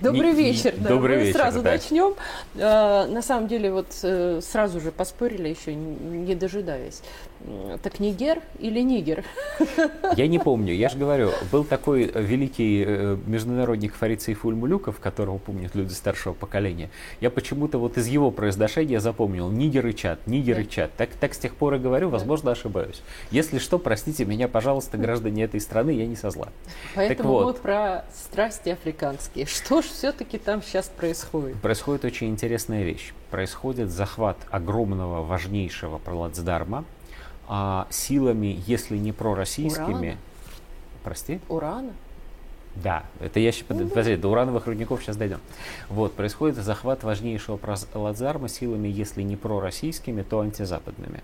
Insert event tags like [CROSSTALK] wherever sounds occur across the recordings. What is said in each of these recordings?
Добрый не, вечер. Да. Добрый Мы вечер. Сразу да. начнем. А, на самом деле, вот э, сразу же поспорили, еще не дожидаясь. Так Нигер или Нигер? Я не помню. Я же говорю, был такой великий э, международник Фарицей Фульмулюков, которого помнят люди старшего поколения. Я почему-то вот из его произношения запомнил Нигер и чат, Нигер и чат. Так, так с тех пор и говорю, возможно, ошибаюсь. Если что, простите меня, пожалуйста, граждане этой страны, я не со зла. Поэтому вот. вот про страсти африканские. Что ж все-таки там сейчас происходит? Происходит очень интересная вещь. Происходит захват огромного, важнейшего плацдарма, а, силами, если не пророссийскими... Урана? Прости? Урана? Да, это я сейчас, ну, подожди, до урановых рудников сейчас дойдем. Вот, происходит захват важнейшего Ладзарма силами, если не пророссийскими, то антизападными.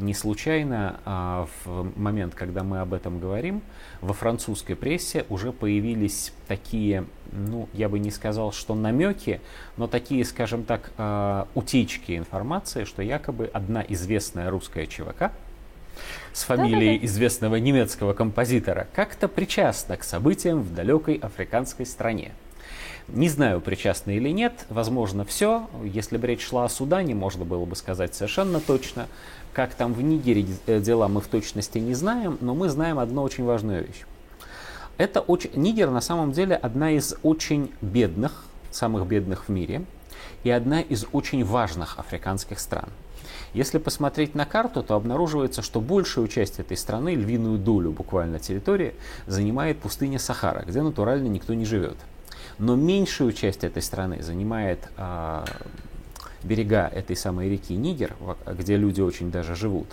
Не случайно а, в момент, когда мы об этом говорим, во французской прессе уже появились такие, ну, я бы не сказал, что намеки, но такие, скажем так, а, утечки информации, что якобы одна известная русская ЧВК, с фамилией Да-да-да. известного немецкого композитора как-то причастна к событиям в далекой африканской стране. Не знаю, причастны или нет, возможно, все. Если бы речь шла о Судане, можно было бы сказать совершенно точно. Как там в Нигере э, дела, мы в точности не знаем, но мы знаем одну очень важную вещь. Это очень... Нигер на самом деле одна из очень бедных, самых бедных в мире, и одна из очень важных африканских стран. Если посмотреть на карту, то обнаруживается, что большую часть этой страны, львиную долю буквально территории, занимает пустыня Сахара, где натурально никто не живет. Но меньшую часть этой страны занимает а, берега этой самой реки Нигер, где люди очень даже живут.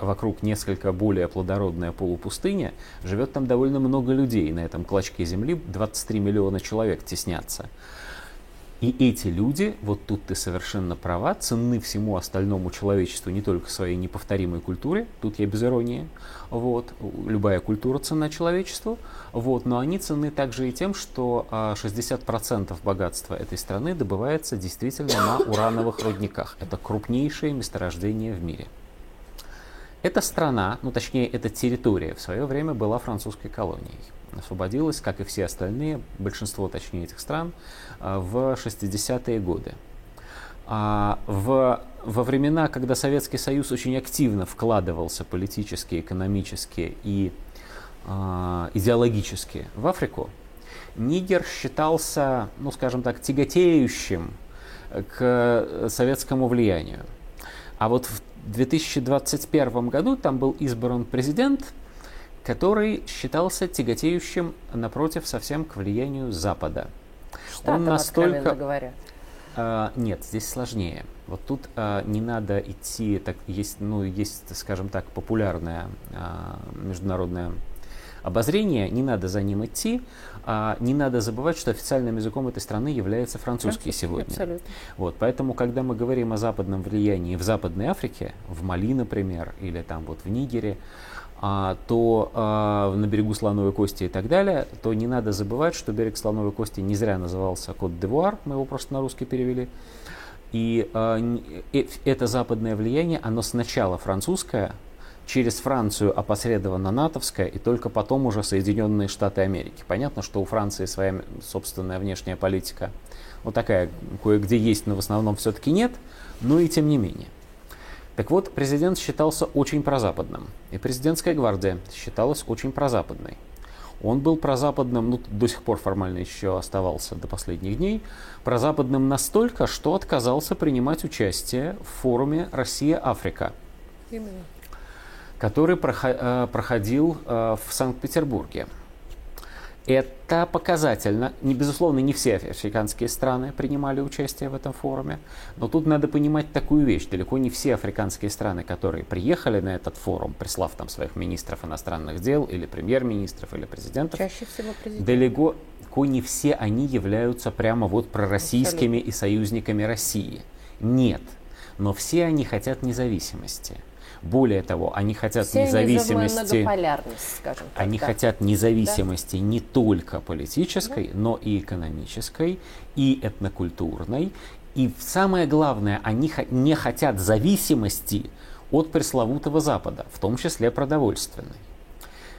Вокруг несколько более плодородная полупустыня, живет там довольно много людей. На этом клочке земли 23 миллиона человек теснятся. И эти люди, вот тут ты совершенно права, ценны всему остальному человечеству, не только своей неповторимой культуре, тут я без иронии, вот, любая культура ценна человечеству, вот, но они ценны также и тем, что 60% а, богатства этой страны добывается действительно на [COUGHS] урановых рудниках. Это крупнейшее месторождение в мире. Эта страна, ну точнее эта территория в свое время была французской колонией освободилась, как и все остальные, большинство, точнее, этих стран, а, в 60-е годы. А в, во времена, когда Советский Союз очень активно вкладывался политически, экономически и э, идеологически в Африку, Нигер считался, ну скажем так, тяготеющим к советскому влиянию. А вот в 2021 году там был избран президент, который считался тяготеющим, напротив, совсем к влиянию Запада. Штатам, Он настолько... говоря. А, нет, здесь сложнее. Вот тут а, не надо идти, так есть, ну, есть, скажем так, популярное а, международное обозрение, не надо за ним идти, а не надо забывать, что официальным языком этой страны является французский, французский сегодня. Абсолютно. Вот, поэтому, когда мы говорим о западном влиянии в Западной Африке, в Мали, например, или там вот в Нигере, а, то а, на берегу Слоновой Кости и так далее, то не надо забывать, что берег Слоновой Кости не зря назывался Кот-де-Вуар, мы его просто на русский перевели. И а, э, это западное влияние, оно сначала французское, через Францию опосредованно натовское, и только потом уже Соединенные Штаты Америки. Понятно, что у Франции своя собственная внешняя политика, вот такая, кое-где есть, но в основном все-таки нет, но и тем не менее. Так вот, президент считался очень прозападным, и президентская гвардия считалась очень прозападной. Он был прозападным, ну, до сих пор формально еще оставался до последних дней, прозападным настолько, что отказался принимать участие в форуме «Россия-Африка», который э, проходил э, в Санкт-Петербурге. Это показательно. Не, безусловно, не все африканские страны принимали участие в этом форуме, но тут надо понимать такую вещь. Далеко не все африканские страны, которые приехали на этот форум, прислав там своих министров иностранных дел, или премьер-министров, или президентов, Чаще всего президент. далеко не все они являются прямо вот пророссийскими Абсолютно. и союзниками России. Нет. Но все они хотят независимости. Более того, они хотят Все независимости. скажем так. Они да. хотят независимости да? не только политической, да. но и экономической, и этнокультурной. И самое главное, они не хотят зависимости от пресловутого Запада, в том числе продовольственной.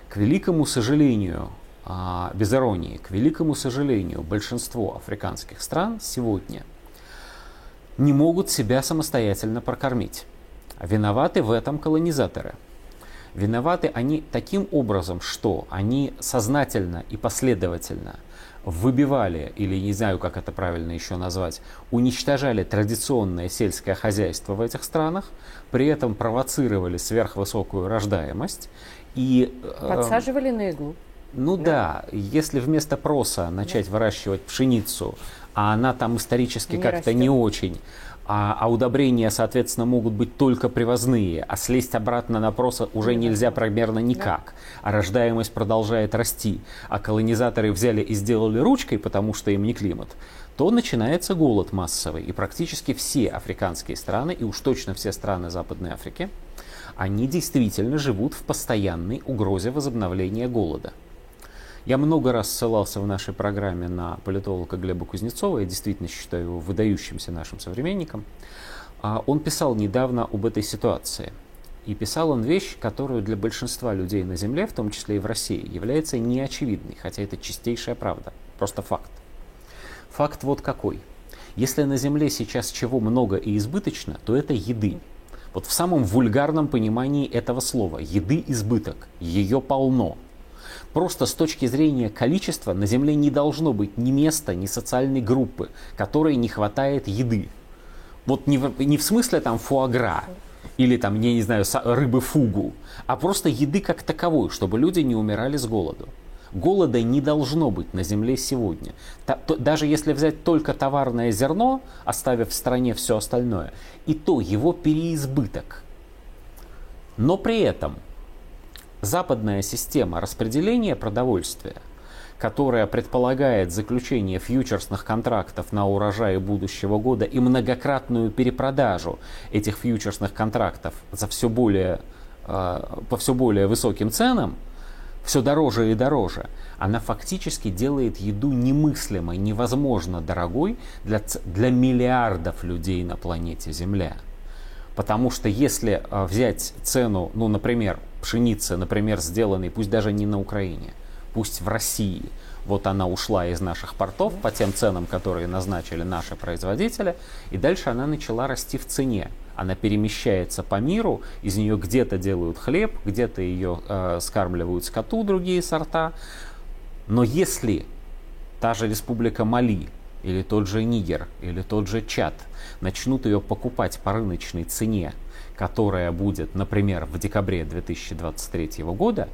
К великому сожалению, а, без иронии, к великому сожалению, большинство африканских стран сегодня не могут себя самостоятельно прокормить. Виноваты в этом колонизаторы. Виноваты они таким образом, что они сознательно и последовательно выбивали, или не знаю, как это правильно еще назвать, уничтожали традиционное сельское хозяйство в этих странах, при этом провоцировали сверхвысокую рождаемость и... Э, Подсаживали на иглу. Ну да. да, если вместо проса начать да. выращивать пшеницу, а она там исторически как-то не очень, а, а удобрения, соответственно, могут быть только привозные, а слезть обратно на проса уже нельзя примерно никак. А рождаемость продолжает расти, а колонизаторы взяли и сделали ручкой, потому что им не климат, то начинается голод массовый. И практически все африканские страны, и уж точно все страны Западной Африки, они действительно живут в постоянной угрозе возобновления голода. Я много раз ссылался в нашей программе на политолога Глеба Кузнецова, я действительно считаю его выдающимся нашим современником. А он писал недавно об этой ситуации. И писал он вещь, которую для большинства людей на Земле, в том числе и в России, является неочевидной, хотя это чистейшая правда, просто факт. Факт вот какой. Если на Земле сейчас чего много и избыточно, то это еды. Вот в самом вульгарном понимании этого слова. Еды избыток, ее полно. Просто с точки зрения количества на Земле не должно быть ни места, ни социальной группы, которой не хватает еды. Вот не в, не в смысле там фуагра или там, я не знаю, рыбы фугу, а просто еды как таковой, чтобы люди не умирали с голоду. Голода не должно быть на Земле сегодня. Даже если взять только товарное зерно, оставив в стране все остальное, и то его переизбыток. Но при этом западная система распределения продовольствия, которая предполагает заключение фьючерсных контрактов на урожаи будущего года и многократную перепродажу этих фьючерсных контрактов за все более, э, по все более высоким ценам, все дороже и дороже, она фактически делает еду немыслимой, невозможно дорогой для, для миллиардов людей на планете Земля. Потому что если э, взять цену, ну, например, пшеницы, например, сделанной, пусть даже не на Украине, пусть в России, вот она ушла из наших портов по тем ценам, которые назначили наши производители, и дальше она начала расти в цене. Она перемещается по миру, из нее где-то делают хлеб, где-то ее э, скармливают скоту другие сорта. Но если та же республика Мали или тот же Нигер, или тот же Чад начнут ее покупать по рыночной цене, которая будет, например, в декабре 2023 года,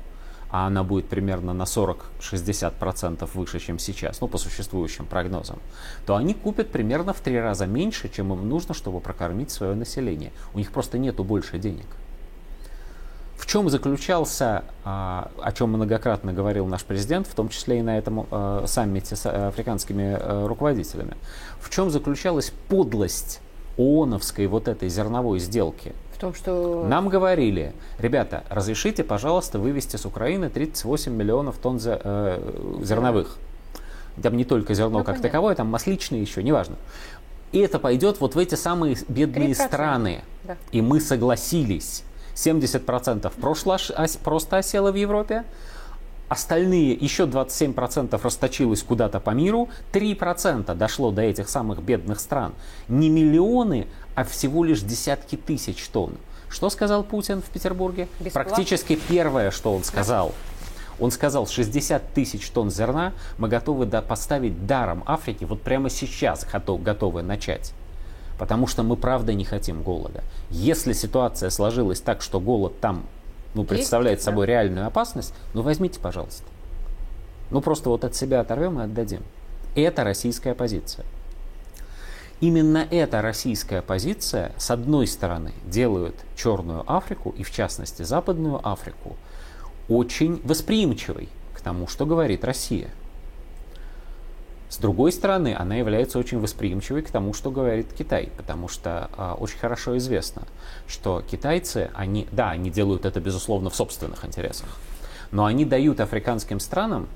а она будет примерно на 40-60% выше, чем сейчас, ну, по существующим прогнозам, то они купят примерно в три раза меньше, чем им нужно, чтобы прокормить свое население. У них просто нету больше денег. В чем заключался, а, о чем многократно говорил наш президент, в том числе и на этом а, саммите с африканскими а, руководителями, в чем заключалась подлость ООНовской вот этой зерновой сделки? В том, что... Нам говорили, ребята, разрешите, пожалуйста, вывести с Украины 38 миллионов тонн э, зерновых. Там не только зерно ну, как понятно. таковое, там масличные еще, неважно. И это пойдет вот в эти самые бедные 3%. страны. Да. И мы согласились. 70% прошло, просто осело в Европе, остальные еще 27% расточилось куда-то по миру, 3% дошло до этих самых бедных стран. Не миллионы, а всего лишь десятки тысяч тонн. Что сказал Путин в Петербурге? Бесплатно? Практически первое, что он сказал. Он сказал, 60 тысяч тонн зерна мы готовы поставить даром Африке, вот прямо сейчас готовы начать потому что мы правда не хотим голода. Если ситуация сложилась так, что голод там ну, представляет Есть, собой да. реальную опасность, ну возьмите, пожалуйста. Ну просто вот от себя оторвем и отдадим. Это российская позиция. Именно эта российская позиция, с одной стороны, делает Черную Африку, и в частности Западную Африку, очень восприимчивой к тому, что говорит Россия – с другой стороны, она является очень восприимчивой к тому, что говорит Китай, потому что э, очень хорошо известно, что китайцы, они, да, они делают это, безусловно, в собственных интересах, но они дают африканским странам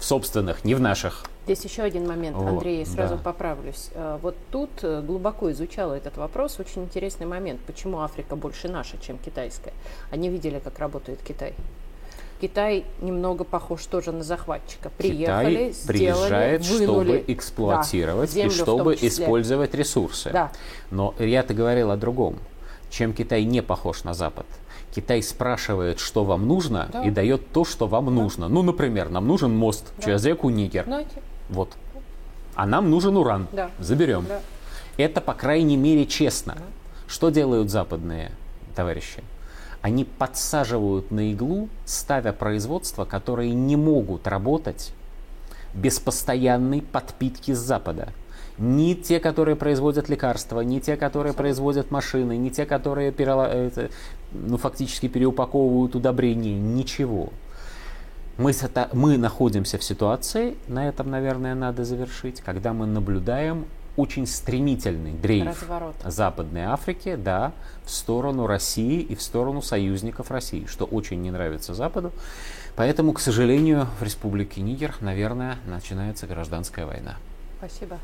в собственных, не в наших. Здесь еще один момент, Андрей, я сразу да. поправлюсь. Э, вот тут э, глубоко изучала этот вопрос. Очень интересный момент. Почему Африка больше наша, чем китайская? Они видели, как работает Китай. Китай немного похож тоже на захватчика. Приехали, Китай сделали, приезжает, вынули чтобы эксплуатировать да, и чтобы использовать ресурсы. Да. Но я-то говорил о другом. Чем Китай не похож на Запад? Китай спрашивает, что вам нужно, Да. и дает то, что вам нужно. Ну, например, нам нужен мост через реку Нигер. Знаете? Вот. А нам нужен уран. Да. Заберем. Да. Это, по крайней мере, честно. Что делают западные товарищи? Они подсаживают на иглу, ставя производства, которые не могут работать без постоянной подпитки с Запада. Ни те, которые производят лекарства, ни те, которые производят машины, ни те, которые перела- это, ну, фактически переупаковывают удобрения, ничего. Мы, мы находимся в ситуации, на этом, наверное, надо завершить, когда мы наблюдаем очень стремительный дрейф Разворот. Западной Африки, да, в сторону России и в сторону союзников России, что очень не нравится Западу. Поэтому, к сожалению, в Республике Нигер, наверное, начинается гражданская война. Спасибо.